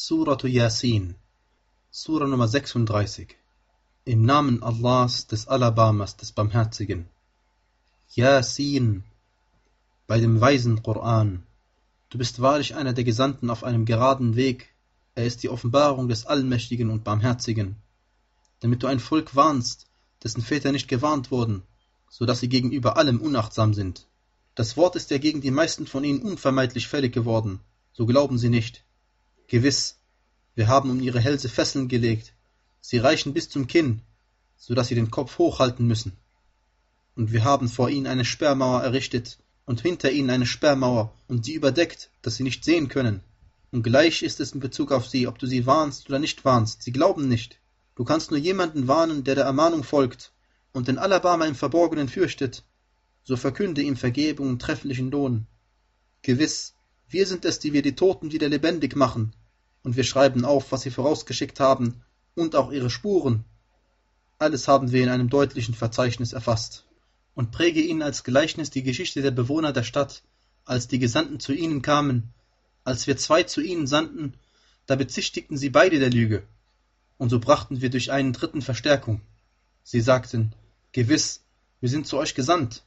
Suratu Yasin, Sura Nummer 36. Im Namen Allahs, des Alabamas, des Barmherzigen. Yasin, bei dem weisen Koran. Du bist wahrlich einer der Gesandten auf einem geraden Weg. Er ist die Offenbarung des Allmächtigen und Barmherzigen. Damit du ein Volk warnst, dessen Väter nicht gewarnt wurden, so dass sie gegenüber allem unachtsam sind. Das Wort ist ja gegen die meisten von ihnen unvermeidlich fällig geworden, so glauben sie nicht. Gewiss, wir haben um ihre Hälse Fesseln gelegt, sie reichen bis zum Kinn, so dass sie den Kopf hochhalten müssen. Und wir haben vor ihnen eine Sperrmauer errichtet und hinter ihnen eine Sperrmauer und sie überdeckt, dass sie nicht sehen können. Und gleich ist es in Bezug auf sie, ob du sie warnst oder nicht warnst, sie glauben nicht. Du kannst nur jemanden warnen, der der Ermahnung folgt und den Alabama im Verborgenen fürchtet, so verkünde ihm Vergebung und trefflichen Lohn. Gewiss, wir sind es, die wir die Toten wieder lebendig machen, und wir schreiben auf, was sie vorausgeschickt haben, und auch ihre Spuren. Alles haben wir in einem deutlichen Verzeichnis erfasst. Und präge ihnen als Gleichnis die Geschichte der Bewohner der Stadt, als die Gesandten zu ihnen kamen. Als wir zwei zu ihnen sandten, da bezichtigten sie beide der Lüge. Und so brachten wir durch einen dritten Verstärkung. Sie sagten, Gewiss, wir sind zu euch gesandt.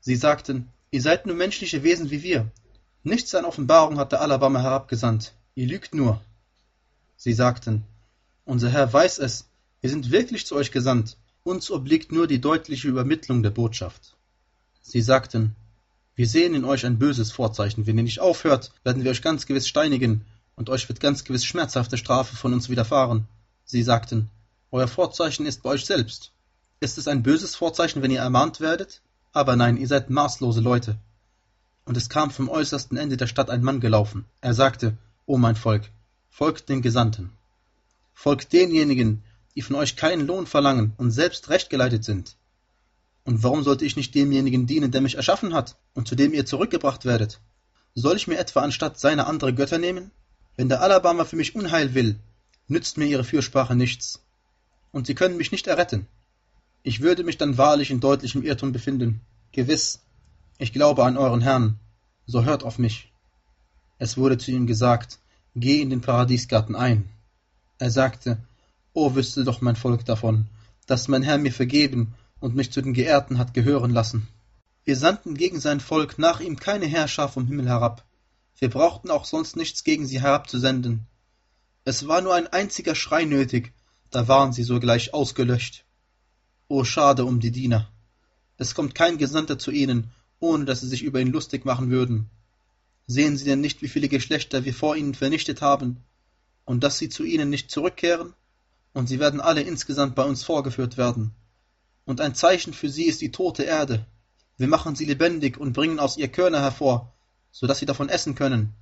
Sie sagten, ihr seid nur menschliche Wesen wie wir. Nichts an Offenbarung hat der Alabama herabgesandt. Ihr lügt nur. Sie sagten, unser Herr weiß es, wir sind wirklich zu euch gesandt. Uns obliegt nur die deutliche Übermittlung der Botschaft. Sie sagten, wir sehen in euch ein böses Vorzeichen. Wenn ihr nicht aufhört, werden wir euch ganz gewiss steinigen, und euch wird ganz gewiss schmerzhafte Strafe von uns widerfahren. Sie sagten, euer Vorzeichen ist bei euch selbst. Ist es ein böses Vorzeichen, wenn ihr ermahnt werdet? Aber nein, ihr seid maßlose Leute. Und es kam vom äußersten Ende der Stadt ein Mann gelaufen. Er sagte, O mein Volk, folgt den Gesandten. Folgt denjenigen, die von euch keinen Lohn verlangen und selbst rechtgeleitet sind. Und warum sollte ich nicht demjenigen dienen, der mich erschaffen hat und zu dem ihr zurückgebracht werdet? Soll ich mir etwa anstatt seiner andere Götter nehmen? Wenn der Alabama für mich Unheil will, nützt mir ihre Fürsprache nichts. Und sie können mich nicht erretten. Ich würde mich dann wahrlich in deutlichem Irrtum befinden. Gewiss, ich glaube an euren Herrn, so hört auf mich. Es wurde zu ihm gesagt, geh in den Paradiesgarten ein. Er sagte, O wüsste doch mein Volk davon, dass mein Herr mir vergeben und mich zu den Geehrten hat gehören lassen. Wir sandten gegen sein Volk nach ihm keine Herrscher vom Himmel herab. Wir brauchten auch sonst nichts gegen sie herabzusenden. Es war nur ein einziger Schrei nötig, da waren sie sogleich ausgelöscht. O schade um die Diener! Es kommt kein Gesandter zu ihnen, ohne dass sie sich über ihn lustig machen würden. Sehen sie denn nicht, wie viele Geschlechter wir vor ihnen vernichtet haben, und dass sie zu ihnen nicht zurückkehren? Und sie werden alle insgesamt bei uns vorgeführt werden. Und ein Zeichen für sie ist die tote Erde. Wir machen sie lebendig und bringen aus ihr Körner hervor, so dass sie davon essen können.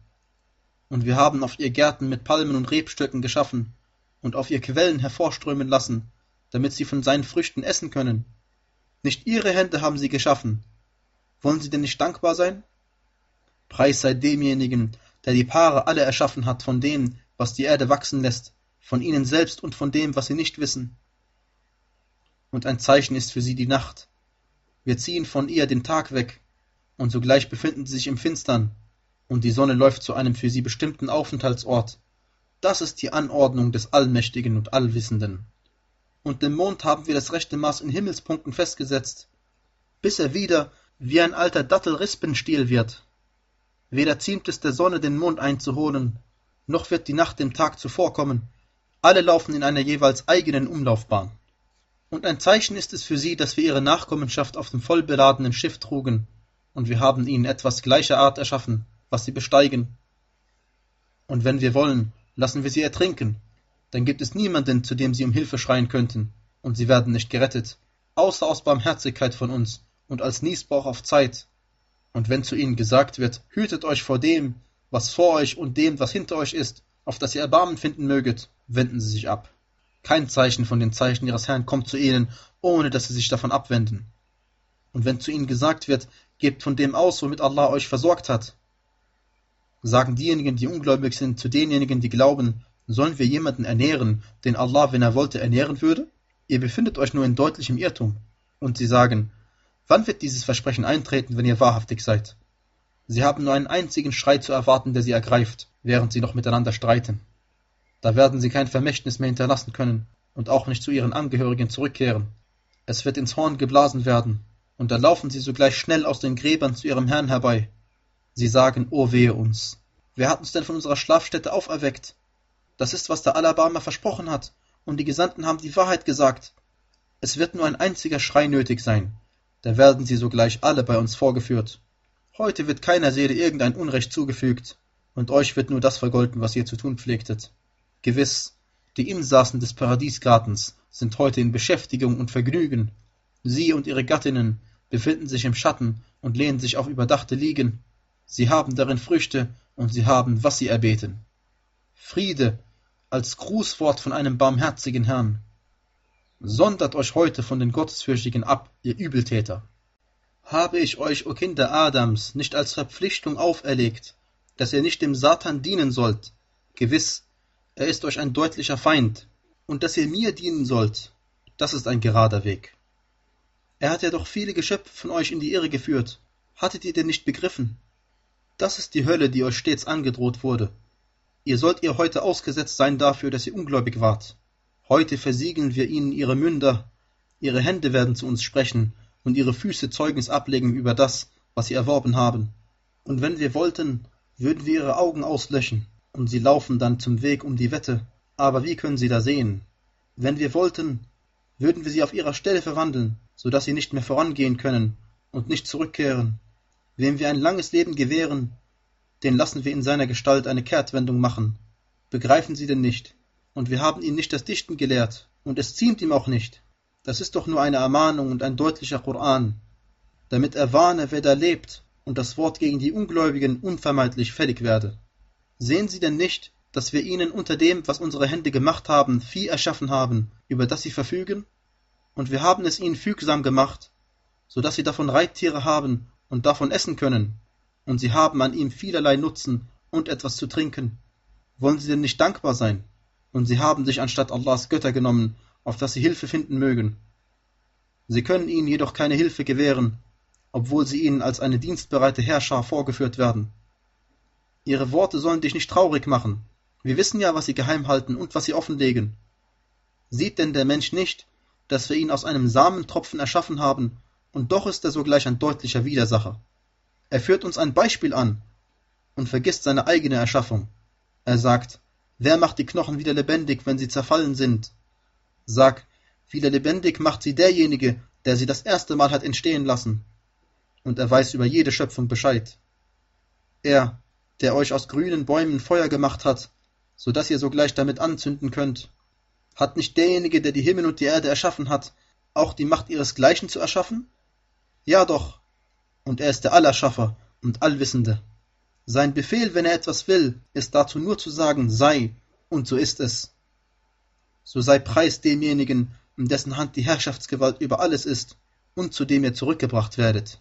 Und wir haben auf ihr Gärten mit Palmen und Rebstöcken geschaffen und auf ihr Quellen hervorströmen lassen, damit sie von seinen Früchten essen können. Nicht ihre Hände haben sie geschaffen. Wollen sie denn nicht dankbar sein? Preis sei demjenigen, der die Paare alle erschaffen hat von dem, was die Erde wachsen lässt, von ihnen selbst und von dem, was sie nicht wissen. Und ein Zeichen ist für sie die Nacht. Wir ziehen von ihr den Tag weg, und sogleich befinden sie sich im Finstern, und die Sonne läuft zu einem für sie bestimmten Aufenthaltsort. Das ist die Anordnung des Allmächtigen und Allwissenden und dem Mond haben wir das rechte Maß in Himmelspunkten festgesetzt, bis er wieder wie ein alter Dattelrispenstiel wird. Weder ziemt es der Sonne, den Mond einzuholen, noch wird die Nacht dem Tag zuvorkommen. Alle laufen in einer jeweils eigenen Umlaufbahn. Und ein Zeichen ist es für sie, dass wir ihre Nachkommenschaft auf dem vollbeladenen Schiff trugen, und wir haben ihnen etwas gleicher Art erschaffen, was sie besteigen. Und wenn wir wollen, lassen wir sie ertrinken, dann gibt es niemanden, zu dem sie um Hilfe schreien könnten, und sie werden nicht gerettet, außer aus Barmherzigkeit von uns und als Niesbrauch auf Zeit. Und wenn zu ihnen gesagt wird, hütet euch vor dem, was vor euch und dem, was hinter euch ist, auf das ihr Erbarmen finden möget, wenden sie sich ab. Kein Zeichen von den Zeichen ihres Herrn kommt zu ihnen, ohne dass sie sich davon abwenden. Und wenn zu ihnen gesagt wird, gebt von dem aus, womit Allah euch versorgt hat, sagen diejenigen, die ungläubig sind, zu denjenigen, die glauben, Sollen wir jemanden ernähren, den Allah, wenn er wollte, ernähren würde? Ihr befindet euch nur in deutlichem Irrtum. Und sie sagen, wann wird dieses Versprechen eintreten, wenn ihr wahrhaftig seid? Sie haben nur einen einzigen Schrei zu erwarten, der sie ergreift. während sie noch miteinander streiten. Da werden sie kein Vermächtnis mehr hinterlassen können und auch nicht zu ihren Angehörigen zurückkehren. Es wird ins Horn geblasen werden, und da laufen sie sogleich schnell aus den Gräbern zu ihrem Herrn herbei. Sie sagen, O wehe uns. Wer hat uns denn von unserer Schlafstätte auferweckt? Das ist, was der Alabama versprochen hat, und die Gesandten haben die Wahrheit gesagt. Es wird nur ein einziger Schrei nötig sein, da werden sie sogleich alle bei uns vorgeführt. Heute wird keiner Seele irgendein Unrecht zugefügt, und euch wird nur das vergolten, was ihr zu tun pflegtet. Gewiss, die Insassen des Paradiesgartens sind heute in Beschäftigung und Vergnügen. Sie und ihre Gattinnen befinden sich im Schatten und lehnen sich auf überdachte Liegen. Sie haben darin Früchte und sie haben, was sie erbeten. Friede als Grußwort von einem barmherzigen Herrn. Sondert euch heute von den Gottesfürchtigen ab, ihr Übeltäter. Habe ich euch, o Kinder Adams, nicht als Verpflichtung auferlegt, dass ihr nicht dem Satan dienen sollt? Gewiss, er ist euch ein deutlicher Feind, und dass ihr mir dienen sollt, das ist ein gerader Weg. Er hat ja doch viele Geschöpfe von euch in die Irre geführt. Hattet ihr denn nicht begriffen? Das ist die Hölle, die euch stets angedroht wurde. Ihr sollt ihr heute ausgesetzt sein dafür, dass ihr ungläubig wart. Heute versiegeln wir ihnen ihre Münder, ihre Hände werden zu uns sprechen und ihre Füße Zeugnis ablegen über das, was sie erworben haben. Und wenn wir wollten, würden wir ihre Augen auslöschen, und sie laufen dann zum Weg um die Wette. Aber wie können sie da sehen? Wenn wir wollten, würden wir sie auf ihrer Stelle verwandeln, so dass sie nicht mehr vorangehen können und nicht zurückkehren. Wem wir ein langes Leben gewähren, den lassen wir in seiner Gestalt eine Kehrtwendung machen. Begreifen Sie denn nicht? Und wir haben ihn nicht das Dichten gelehrt, und es ziemt ihm auch nicht. Das ist doch nur eine Ermahnung und ein deutlicher Koran, damit er warne, wer da lebt, und das Wort gegen die Ungläubigen unvermeidlich fällig werde. Sehen Sie denn nicht, dass wir ihnen unter dem, was unsere Hände gemacht haben, Vieh erschaffen haben, über das sie verfügen? Und wir haben es ihnen fügsam gemacht, so dass sie davon Reittiere haben und davon essen können, und sie haben an ihm vielerlei Nutzen und etwas zu trinken. Wollen sie denn nicht dankbar sein? Und sie haben sich anstatt Allahs Götter genommen, auf das sie Hilfe finden mögen. Sie können ihnen jedoch keine Hilfe gewähren, obwohl sie ihnen als eine dienstbereite Herrscher vorgeführt werden. Ihre Worte sollen dich nicht traurig machen. Wir wissen ja, was sie geheim halten und was sie offenlegen. Sieht denn der Mensch nicht, dass wir ihn aus einem Samentropfen erschaffen haben, und doch ist er sogleich ein deutlicher Widersacher. Er führt uns ein Beispiel an und vergisst seine eigene Erschaffung. Er sagt, Wer macht die Knochen wieder lebendig, wenn sie zerfallen sind? Sag, wieder lebendig macht sie derjenige, der sie das erste Mal hat entstehen lassen. Und er weiß über jede Schöpfung Bescheid. Er, der euch aus grünen Bäumen Feuer gemacht hat, so dass ihr sogleich damit anzünden könnt. Hat nicht derjenige, der die Himmel und die Erde erschaffen hat, auch die Macht ihresgleichen zu erschaffen? Ja doch. Und er ist der Allerschaffer und Allwissende. Sein Befehl, wenn er etwas will, ist dazu nur zu sagen, sei, und so ist es. So sei Preis demjenigen, in dessen Hand die Herrschaftsgewalt über alles ist, und zu dem ihr zurückgebracht werdet.